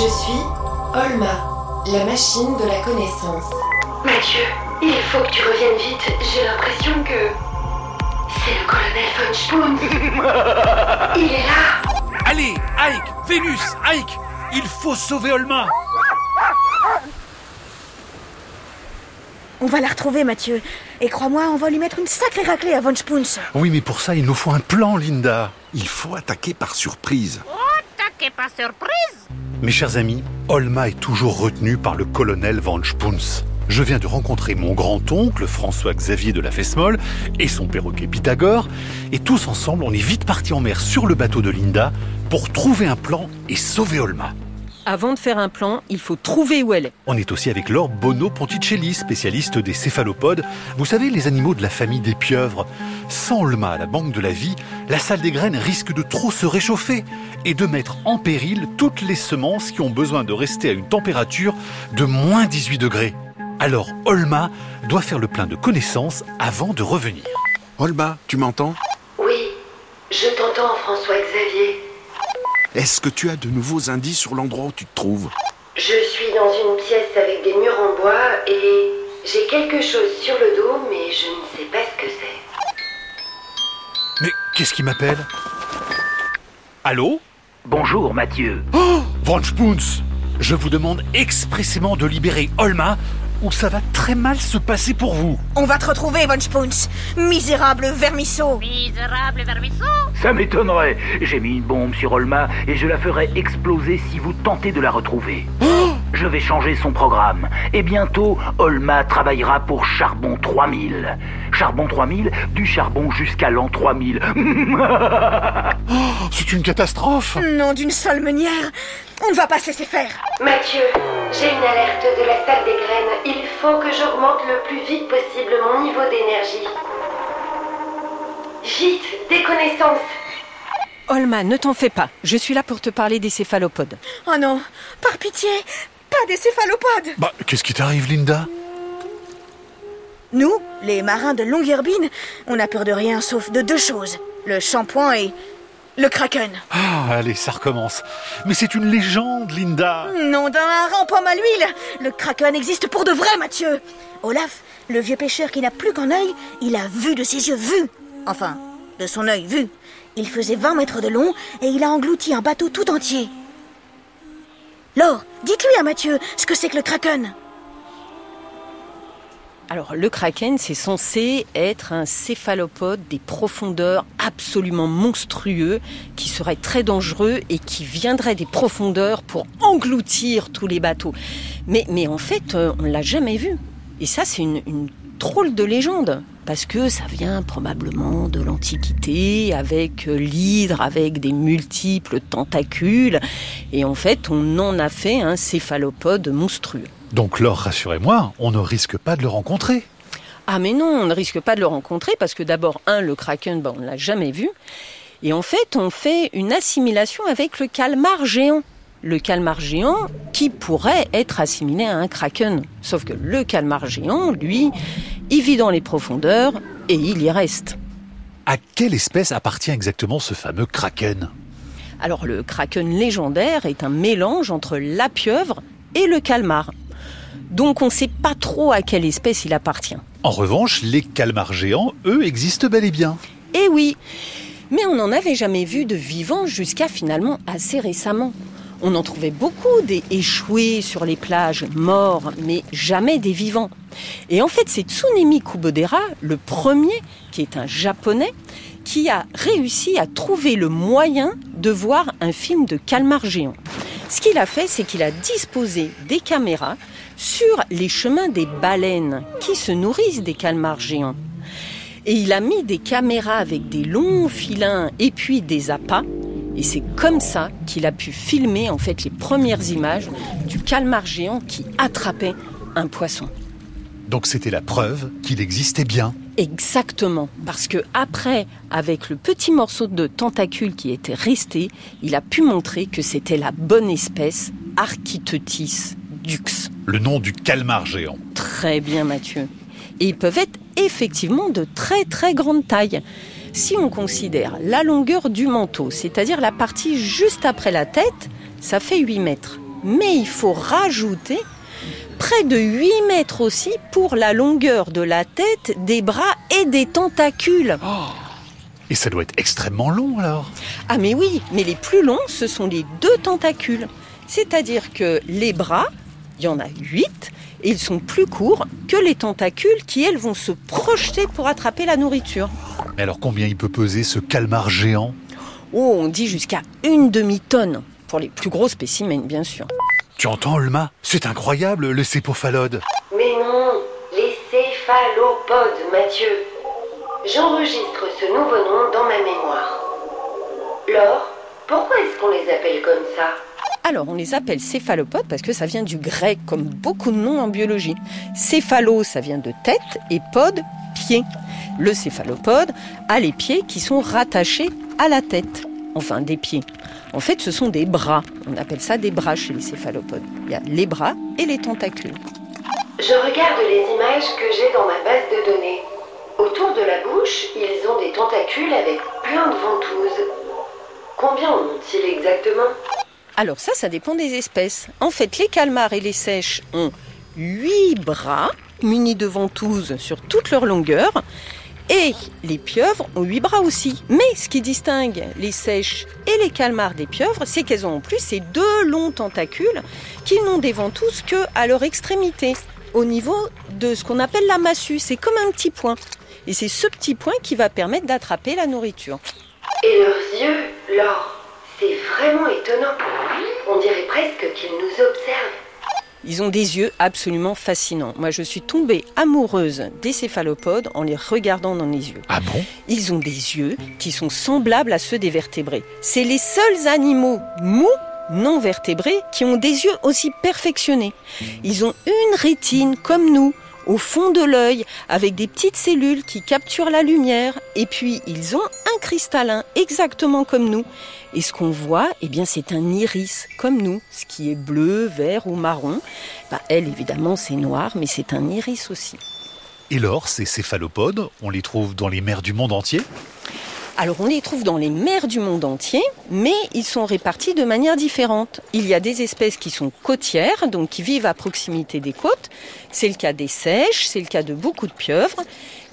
Je suis Olma, la machine de la connaissance. Mathieu, il faut que tu reviennes vite. J'ai l'impression que. C'est le colonel von Spoon. il est là. Allez, Ike, Vénus, Ike, il faut sauver Olma. On va la retrouver, Mathieu. Et crois-moi, on va lui mettre une sacrée raclée à Von Spoons. Oui, mais pour ça, il nous faut un plan, Linda. Il faut attaquer par surprise. Attaquer par surprise? Mes chers amis, Olma est toujours retenue par le colonel Van Spoons. Je viens de rencontrer mon grand-oncle François-Xavier de la Fesmol et son perroquet Pythagore, et tous ensemble, on est vite partis en mer sur le bateau de Linda pour trouver un plan et sauver Olma. Avant de faire un plan, il faut trouver où elle est. On est aussi avec Laure Bono Ponticelli, spécialiste des céphalopodes. Vous savez, les animaux de la famille des pieuvres. Sans Olma à la banque de la vie, la salle des graines risque de trop se réchauffer et de mettre en péril toutes les semences qui ont besoin de rester à une température de moins 18 degrés. Alors Olma doit faire le plein de connaissances avant de revenir. Olma, tu m'entends? Oui, je t'entends, François-Xavier. Est-ce que tu as de nouveaux indices sur l'endroit où tu te trouves Je suis dans une pièce avec des murs en bois et j'ai quelque chose sur le dos, mais je ne sais pas ce que c'est. Mais qu'est-ce qui m'appelle Allô Bonjour Mathieu. Oh Von Spoons Je vous demande expressément de libérer Olma ou ça va très mal se passer pour vous. On va te retrouver, Von Spoons. Misérable vermisseau. Misérable vermisseau Ça m'étonnerait. J'ai mis une bombe sur Olma et je la ferai exploser si vous tentez de la retrouver. je vais changer son programme. Et bientôt, Olma travaillera pour Charbon 3000. Charbon 3000, du charbon jusqu'à l'an 3000. C'est une catastrophe Nom d'une sale meunière. On ne va pas se laisser faire. Mathieu, j'ai une alerte de la salle des graines. Il faut que j'augmente le plus vite possible mon niveau d'énergie. Vite, des connaissances. Olma, ne t'en fais pas. Je suis là pour te parler des céphalopodes. Oh non, par pitié, pas des céphalopodes. Bah, qu'est-ce qui t'arrive, Linda? Nous, les marins de Longyearbyen, on a peur de rien sauf de deux choses. Le shampoing et le kraken. Ah, allez, ça recommence. Mais c'est une légende, Linda Nom d'un hareng pomme à l'huile Le kraken existe pour de vrai, Mathieu Olaf, le vieux pêcheur qui n'a plus qu'un œil, il a vu de ses yeux vu Enfin, de son œil vu. Il faisait 20 mètres de long et il a englouti un bateau tout entier. Laure, dites-lui à Mathieu ce que c'est que le kraken. Alors, le kraken, c'est censé être un céphalopode des profondeurs absolument monstrueux, qui serait très dangereux et qui viendrait des profondeurs pour engloutir tous les bateaux. Mais, mais en fait, euh, on l'a jamais vu. Et ça, c'est une, une de légende, parce que ça vient probablement de l'Antiquité, avec euh, l'hydre, avec des multiples tentacules, et en fait, on en a fait un céphalopode monstrueux. Donc, Laure, rassurez-moi, on ne risque pas de le rencontrer. Ah mais non, on ne risque pas de le rencontrer, parce que d'abord, un, le kraken, ben, on ne l'a jamais vu, et en fait, on fait une assimilation avec le calmar géant. Le calmar géant qui pourrait être assimilé à un kraken. Sauf que le calmar géant, lui, il vit dans les profondeurs et il y reste. À quelle espèce appartient exactement ce fameux kraken? Alors le kraken légendaire est un mélange entre la pieuvre et le calmar. Donc on ne sait pas trop à quelle espèce il appartient. En revanche, les calmars géants, eux, existent bel et bien. Eh oui, mais on n'en avait jamais vu de vivant jusqu'à finalement assez récemment. On en trouvait beaucoup des échoués sur les plages, morts, mais jamais des vivants. Et en fait, c'est Tsunemi Kubodera, le premier, qui est un japonais, qui a réussi à trouver le moyen de voir un film de calmar géant. Ce qu'il a fait, c'est qu'il a disposé des caméras sur les chemins des baleines qui se nourrissent des calmars géants. Et il a mis des caméras avec des longs filins et puis des appâts. Et c'est comme ça qu'il a pu filmer en fait les premières images du calmar géant qui attrapait un poisson. Donc c'était la preuve qu'il existait bien. Exactement, parce que après, avec le petit morceau de tentacule qui était resté, il a pu montrer que c'était la bonne espèce Architeutis dux. Le nom du calmar géant. Très bien, Mathieu. Et ils peuvent être effectivement de très très grande taille. Si on considère la longueur du manteau, c'est-à-dire la partie juste après la tête, ça fait 8 mètres. mais il faut rajouter près de 8 mètres aussi pour la longueur de la tête, des bras et des tentacules. Et ça doit être extrêmement long alors. Ah mais oui, mais les plus longs, ce sont les deux tentacules. C'est-à-dire que les bras, il y en a 8, et ils sont plus courts que les tentacules qui, elles, vont se projeter pour attraper la nourriture. Mais alors combien il peut peser ce calmar géant? Oh, on dit jusqu'à une demi-tonne, pour les plus gros spécimens, bien sûr. Tu entends, Olma? C'est incroyable, le céphalopode. Mais non, les céphalopodes, Mathieu. J'enregistre ce nouveau nom dans ma mémoire. Laure, pourquoi est-ce qu'on les appelle comme ça? Alors, on les appelle céphalopodes parce que ça vient du grec, comme beaucoup de noms en biologie. Céphalo, ça vient de tête, et pod, pied. Le céphalopode a les pieds qui sont rattachés à la tête, enfin des pieds. En fait, ce sont des bras. On appelle ça des bras chez les céphalopodes. Il y a les bras et les tentacules. Je regarde les images que j'ai dans ma base de données. Autour de la bouche, ils ont des tentacules avec plein de ventouses. Combien en ont-ils exactement? Alors ça, ça dépend des espèces. En fait, les calmars et les sèches ont huit bras munis de ventouses sur toute leur longueur. Et les pieuvres ont huit bras aussi. Mais ce qui distingue les sèches et les calmars des pieuvres, c'est qu'elles ont en plus ces deux longs tentacules qui n'ont des ventouses que à leur extrémité, au niveau de ce qu'on appelle la massue. C'est comme un petit point. Et c'est ce petit point qui va permettre d'attraper la nourriture. Et leurs yeux, Laure, c'est vraiment étonnant. On dirait presque qu'ils nous observent. Ils ont des yeux absolument fascinants. Moi, je suis tombée amoureuse des céphalopodes en les regardant dans les yeux. Ah bon? Ils ont des yeux qui sont semblables à ceux des vertébrés. C'est les seuls animaux mous non vertébrés qui ont des yeux aussi perfectionnés. Ils ont une rétine comme nous, au fond de l'œil, avec des petites cellules qui capturent la lumière. Et puis, ils ont un cristallin exactement comme nous. Et ce qu'on voit, eh bien, c'est un iris comme nous, ce qui est bleu, vert ou marron. Bah, elle, évidemment, c'est noir, mais c'est un iris aussi. Et lors, ces céphalopodes, on les trouve dans les mers du monde entier? Alors on les trouve dans les mers du monde entier, mais ils sont répartis de manière différente. Il y a des espèces qui sont côtières, donc qui vivent à proximité des côtes. C'est le cas des sèches, c'est le cas de beaucoup de pieuvres.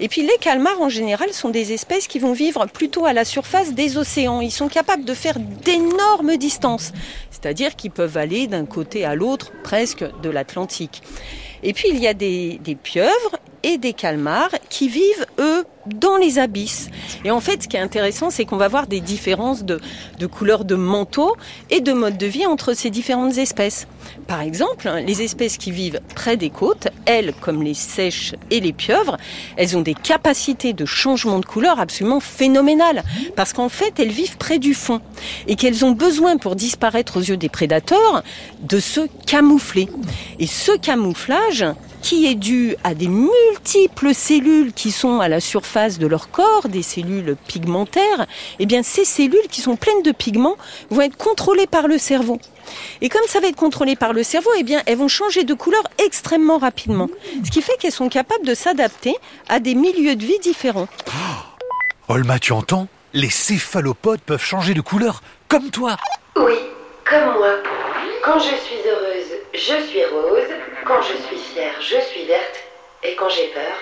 Et puis les calmars en général sont des espèces qui vont vivre plutôt à la surface des océans. Ils sont capables de faire d'énormes distances, c'est-à-dire qu'ils peuvent aller d'un côté à l'autre presque de l'Atlantique. Et puis il y a des, des pieuvres et des calmars qui vivent, eux, dans les abysses. Et en fait, ce qui est intéressant, c'est qu'on va voir des différences de, de couleurs de manteau et de mode de vie entre ces différentes espèces. Par exemple, les espèces qui vivent près des côtes, elles, comme les sèches et les pieuvres, elles ont des capacités de changement de couleur absolument phénoménales. Parce qu'en fait, elles vivent près du fond. Et qu'elles ont besoin, pour disparaître aux yeux des prédateurs, de se camoufler. Et ce camouflage, qui est dû à des multiples cellules qui sont à la surface de leur corps, des cellules pigmentaires, eh bien ces cellules qui sont pleines de pigments vont être contrôlées par le cerveau. Et comme ça va être contrôlé par le cerveau, eh bien elles vont changer de couleur extrêmement rapidement. Ce qui fait qu'elles sont capables de s'adapter à des milieux de vie différents. Olma, tu entends? Les céphalopodes peuvent changer de couleur, comme toi Oui, comme moi. Quand je suis heureuse, je suis rose. Quand je suis fière, je suis verte. Et quand j'ai peur,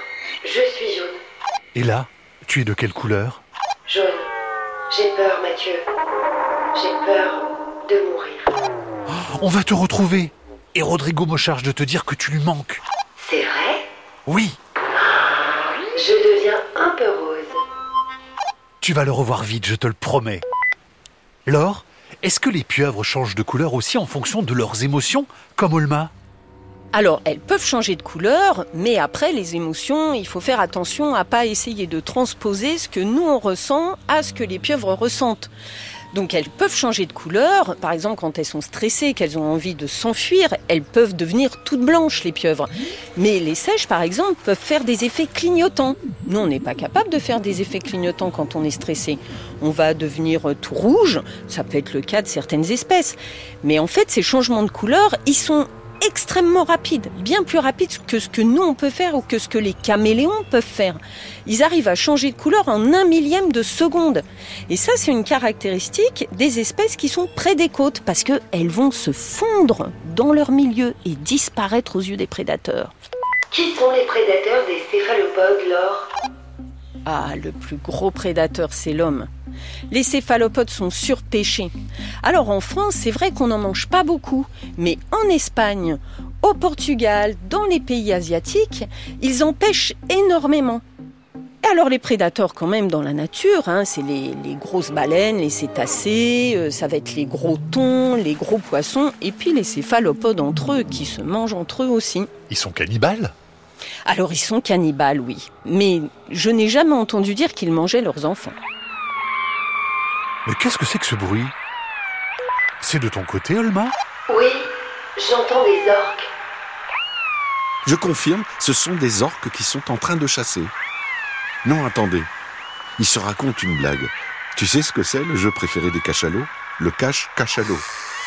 je suis jaune. Et là, tu es de quelle couleur? Jaune. J'ai peur, Mathieu. J'ai peur de mourir. On va te retrouver. Et Rodrigo me charge de te dire que tu lui manques. C'est vrai? Oui, Je deviens un peu rose. tu vas le revoir vite, je te le promets. Laure, est-ce que les pieuvres changent de couleur aussi en fonction de leurs émotions, comme Olma? Alors, elles peuvent changer de couleur, mais après, les émotions, il faut faire attention à pas essayer de transposer ce que nous on ressent à ce que les pieuvres ressentent. Donc elles peuvent changer de couleur, par exemple quand elles sont stressées, qu'elles ont envie de s'enfuir, elles peuvent devenir toutes blanches les pieuvres. Mais les sèches par exemple peuvent faire des effets clignotants. Nous on n'est pas capable de faire des effets clignotants quand on est stressé. On va devenir euh, tout rouge, ça peut être le cas de certaines espèces. Mais en fait ces changements de couleur, ils sont extrêmement rapides, bien plus rapides que ce que nous on peut faire ou que ce que les caméléons peuvent faire. Ils arrivent à changer de couleur en un millième de seconde. Et ça, c'est une caractéristique des espèces qui sont près des côtes parce qu'elles vont se fondre dans leur milieu et disparaître aux yeux des prédateurs. Qui sont les prédateurs des céphalopodes, Laure? Ah, le plus gros prédateur, c'est l'homme. Les céphalopodes sont surpêchés. Alors en France, c'est vrai qu'on n'en mange pas beaucoup, mais en Espagne, au Portugal, dans les pays asiatiques, ils en pêchent énormément. Et alors les prédateurs quand même dans la nature, hein, c'est les, grosses baleines, les cétacés, euh, ça va être les gros thons, les gros poissons, et puis les céphalopodes entre eux qui se mangent entre eux aussi. Ils sont cannibales? Alors ils sont cannibales, oui, mais je n'ai jamais entendu dire qu'ils mangeaient leurs enfants. Mais qu'est-ce que c'est que ce bruit? C'est de ton côté, Olma? Oui, j'entends des orques. Je confirme, ce sont des orques qui sont en train de chasser. Non, attendez. Ils se racontent une blague. Tu sais ce que c'est le jeu préféré des cachalots? Le cache-cachalot.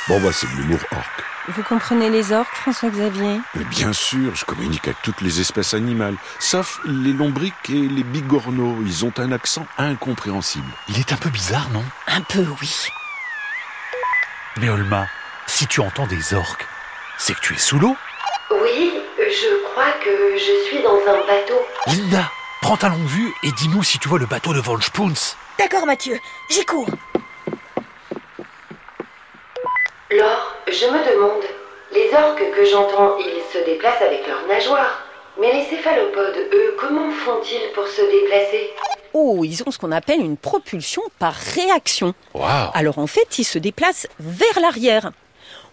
Bon bah c'est de l'humour orque. Vous comprenez les orques, François-Xavier? Mais bien sûr, je communique avec toutes les espèces animales, sauf les lombriques et les bigorneaux. Ils ont un accent incompréhensible. Il est un peu bizarre, non? Un peu, oui. Mais Olma, si tu entends des orques, c'est que tu es sous l'eau Oui, je crois que je suis dans un bateau. Linda, prends ta longue vue et dis-nous si tu vois le bateau de Von Spoons. D'accord, Mathieu, j'y cours. Laure, je me demande, les orques que j'entends, ils se déplacent avec leurs nageoires. Mais les céphalopodes, eux, comment font-ils pour se déplacer? Oh, ils ont ce qu'on appelle une propulsion par réaction. Alors en fait, ils se déplacent vers l'arrière.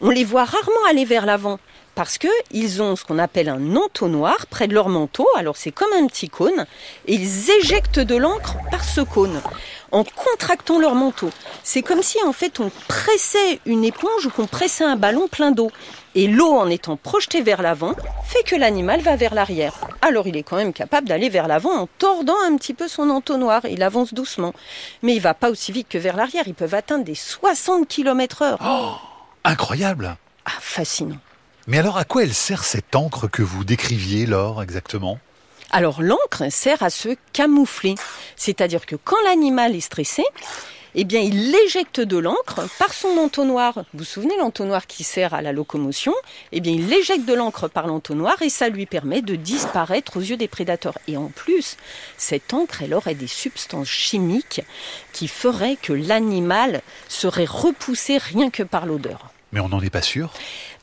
On les voit rarement aller vers l'avant parce que ils ont ce qu'on appelle un entonnoir près de leur manteau. Alors c'est comme un petit cône et ils éjectent de l'encre par ce cône en contractant leur manteau. C'est comme si en fait on pressait une éponge ou qu'on pressait un ballon plein d'eau. Et l'eau en étant projetée vers l'avant fait que l'animal va vers l'arrière. Alors il est quand même capable d'aller vers l'avant en tordant un petit peu son entonnoir. Il avance doucement. Mais il va pas aussi vite que vers l'arrière. Ils peuvent atteindre des 60 km heure. Incroyable Ah, fascinant. Mais alors à quoi elle sert cette encre que vous décriviez, Laure, exactement? Alors l'encre sert à se camoufler. C'est-à-dire que quand l'animal est stressé, eh bien, il éjecte de l'encre par son entonnoir. Vous vous souvenez l'entonnoir qui sert à la locomotion? Eh bien, il éjecte de l'encre par l'entonnoir et ça lui permet de disparaître aux yeux des prédateurs. Et en plus, cette encre, elle aurait des substances chimiques qui feraient que l'animal serait repoussé rien que par l'odeur. Mais on n'en est pas sûr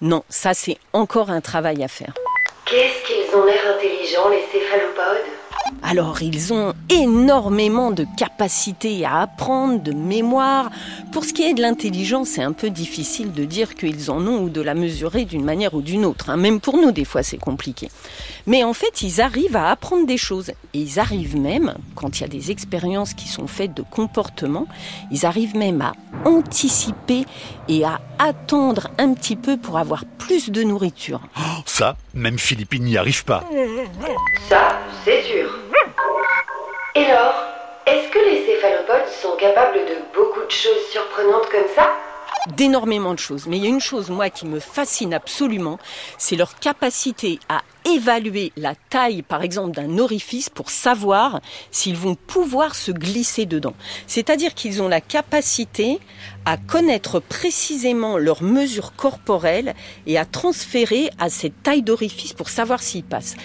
Non, ça c'est encore un travail à faire. Qu'est-ce qu'ils ont l'air intelligents, les céphalopodes? Alors, ils ont énormément de capacités à apprendre, de mémoire. Pour ce qui est de l'intelligence, c'est un peu difficile de dire qu'ils en ont ou de la mesurer d'une manière ou d'une autre. hein. Même pour nous, des fois, c'est compliqué. Mais en fait, ils arrivent à apprendre des choses. Et ils arrivent même, quand il y a des expériences qui sont faites de comportement, ils arrivent même à anticiper et à attendre un petit peu pour avoir plus de nourriture. Ça, même Philippine n'y arrive pas. Ça, c'est sûr. Et Laure, est-ce que les céphalopodes sont capables de beaucoup de choses surprenantes comme ça? D'énormément de choses. Mais il y a une chose, moi, qui me fascine absolument, c'est leur capacité à évaluer la taille, par exemple, d'un orifice pour savoir s'ils vont pouvoir se glisser dedans. C'est-à-dire qu'ils ont la capacité à connaître précisément leurs mesures corporelles et à transférer à cette taille d'orifice pour savoir s'ils passent.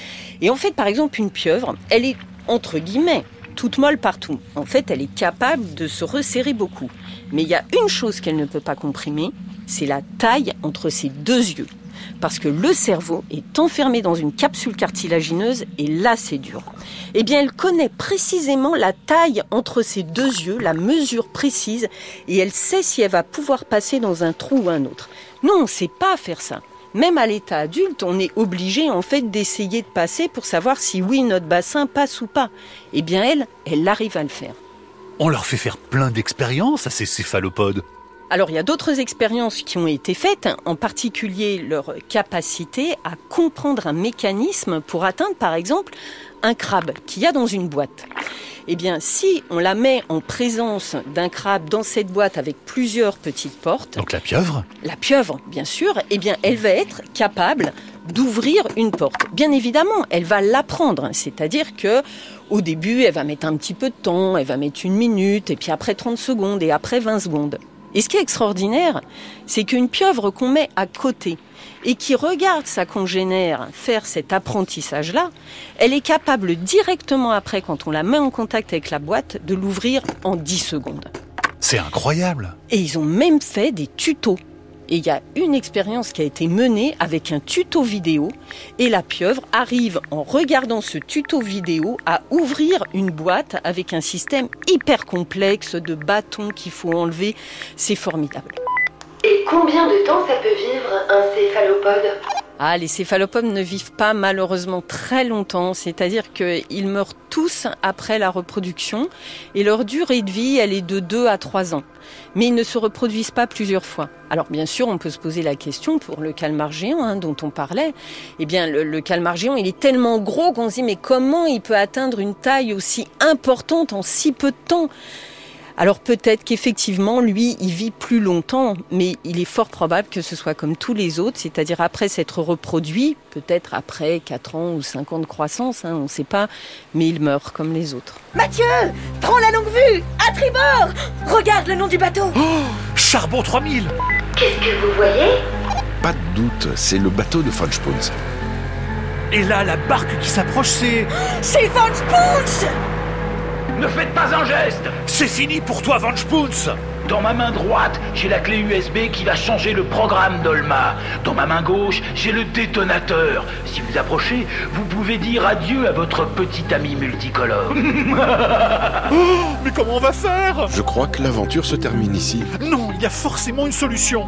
Et en fait, par exemple, une pieuvre, elle est, entre guillemets, toute molle partout. En fait, elle est capable de se resserrer beaucoup. Mais il y a une chose qu'elle ne peut pas comprimer, c'est la taille entre ses deux yeux. Parce que le cerveau est enfermé dans une capsule cartilagineuse et là c'est dur. Eh bien elle connaît précisément la taille entre ses deux yeux, la mesure précise, et elle sait si elle va pouvoir passer dans un trou ou un autre. Nous on ne sait pas faire ça. Même à l'état adulte, on est obligé en fait d'essayer de passer pour savoir si oui notre bassin passe ou pas. Eh bien elle, elle arrive à le faire. On leur fait faire plein d'expériences à ces céphalopodes. Alors il y a d'autres expériences qui ont été faites, en particulier leur capacité à comprendre un mécanisme pour atteindre par exemple un crabe qu'il y a dans une boîte. Eh bien, si on la met en présence d'un crabe dans cette boîte avec plusieurs petites portes, Donc la pieuvre la pieuvre, bien sûr, eh bien, elle va être capable d'ouvrir une porte. Bien évidemment, elle va l'apprendre, c'est-à-dire que au début, elle va mettre un petit peu de temps, elle va mettre une minute, et puis après 30 secondes, et après 20 secondes. Et ce qui est extraordinaire, c'est qu'une pieuvre qu'on met à côté et qui regarde sa congénère faire cet apprentissage-là, elle est capable directement après, quand on la met en contact avec la boîte, de l'ouvrir en 10 secondes. C'est incroyable Et ils ont même fait des tutos. Et il y a une expérience qui a été menée avec un tuto vidéo et la pieuvre arrive en regardant ce tuto vidéo à ouvrir une boîte avec un système hyper complexe de bâtons qu'il faut enlever. C'est formidable. Et combien de temps ça peut vivre un céphalopode? Ah, les céphalopodes ne vivent pas malheureusement très longtemps, c'est-à-dire qu'ils meurent tous après la reproduction et leur durée de vie, elle est de 2 à 3 ans. Mais ils ne se reproduisent pas plusieurs fois. Alors bien sûr, on peut se poser la question pour le calmar géant hein, dont on parlait. Eh bien, le, le calmar géant, il est tellement gros qu'on se dit mais comment il peut atteindre une taille aussi importante en si peu de temps? Alors peut-être qu'effectivement, lui, il vit plus longtemps, mais il est fort probable que ce soit comme tous les autres, c'est-à-dire après s'être reproduit, peut-être après 4 ans ou 5 ans de croissance, hein, on ne sait pas, mais il meurt comme les autres. Mathieu Prends la longue vue À tribord! Regarde le nom du bateau! Charbon 3000 Qu'est-ce que vous voyez? Pas de doute, c'est le bateau de Funchpoons. Et là, la barque qui s'approche, c'est... C'est Van Spoons Ne faites pas un geste C'est fini pour toi, Van Spoons Dans ma main droite, j'ai la clé USB qui va changer le programme d'Olma. Dans ma main gauche, j'ai le détonateur. Si vous approchez, vous pouvez dire adieu à votre petit ami multicolore. Mais comment on va faire? Je crois que l'aventure se termine ici. Non, il y a forcément une solution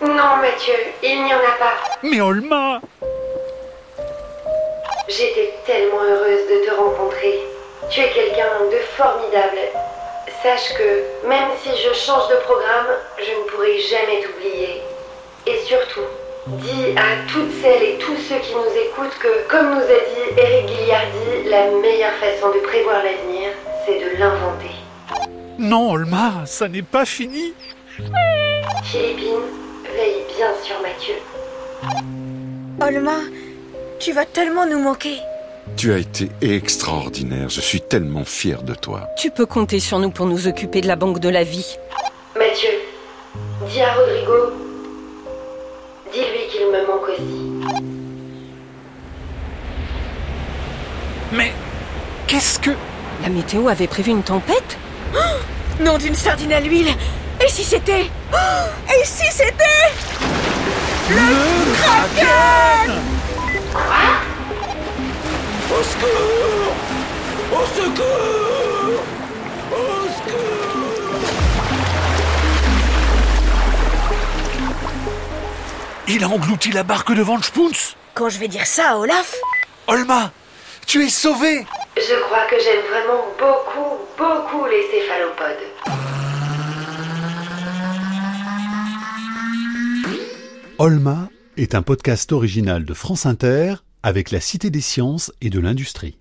Non, Mathieu, il n'y en a pas. Mais Olma J'étais tellement heureuse de te rencontrer. Tu es quelqu'un de formidable. Sache que même si je change de programme, je ne pourrai jamais t'oublier. Et surtout, dis à toutes celles et tous ceux qui nous écoutent que, comme nous a dit Eric Guilliardi, la meilleure façon de prévoir l'avenir, c'est de l'inventer. Non, Olma, ça n'est pas fini Philippine, veille bien sur Mathieu. Olma, tu vas tellement nous manquer. Tu as été extraordinaire, je suis tellement fier de toi. Tu peux compter sur nous pour nous occuper de la banque de la vie. Mathieu, dis à Rodrigo, dis-lui qu'il me manque aussi. Mais qu'est-ce que... La météo avait prévu une tempête Nom d'une sardine à l'huile Et si c'était Oh Et si c'était Le Kraken Il a englouti la barque de Van Spoons Quand je vais dire ça à Olaf, Olma, tu es sauvée Je crois que j'aime vraiment beaucoup, beaucoup les céphalopodes. Olma est un podcast original de France Inter avec la Cité des sciences et de l'industrie.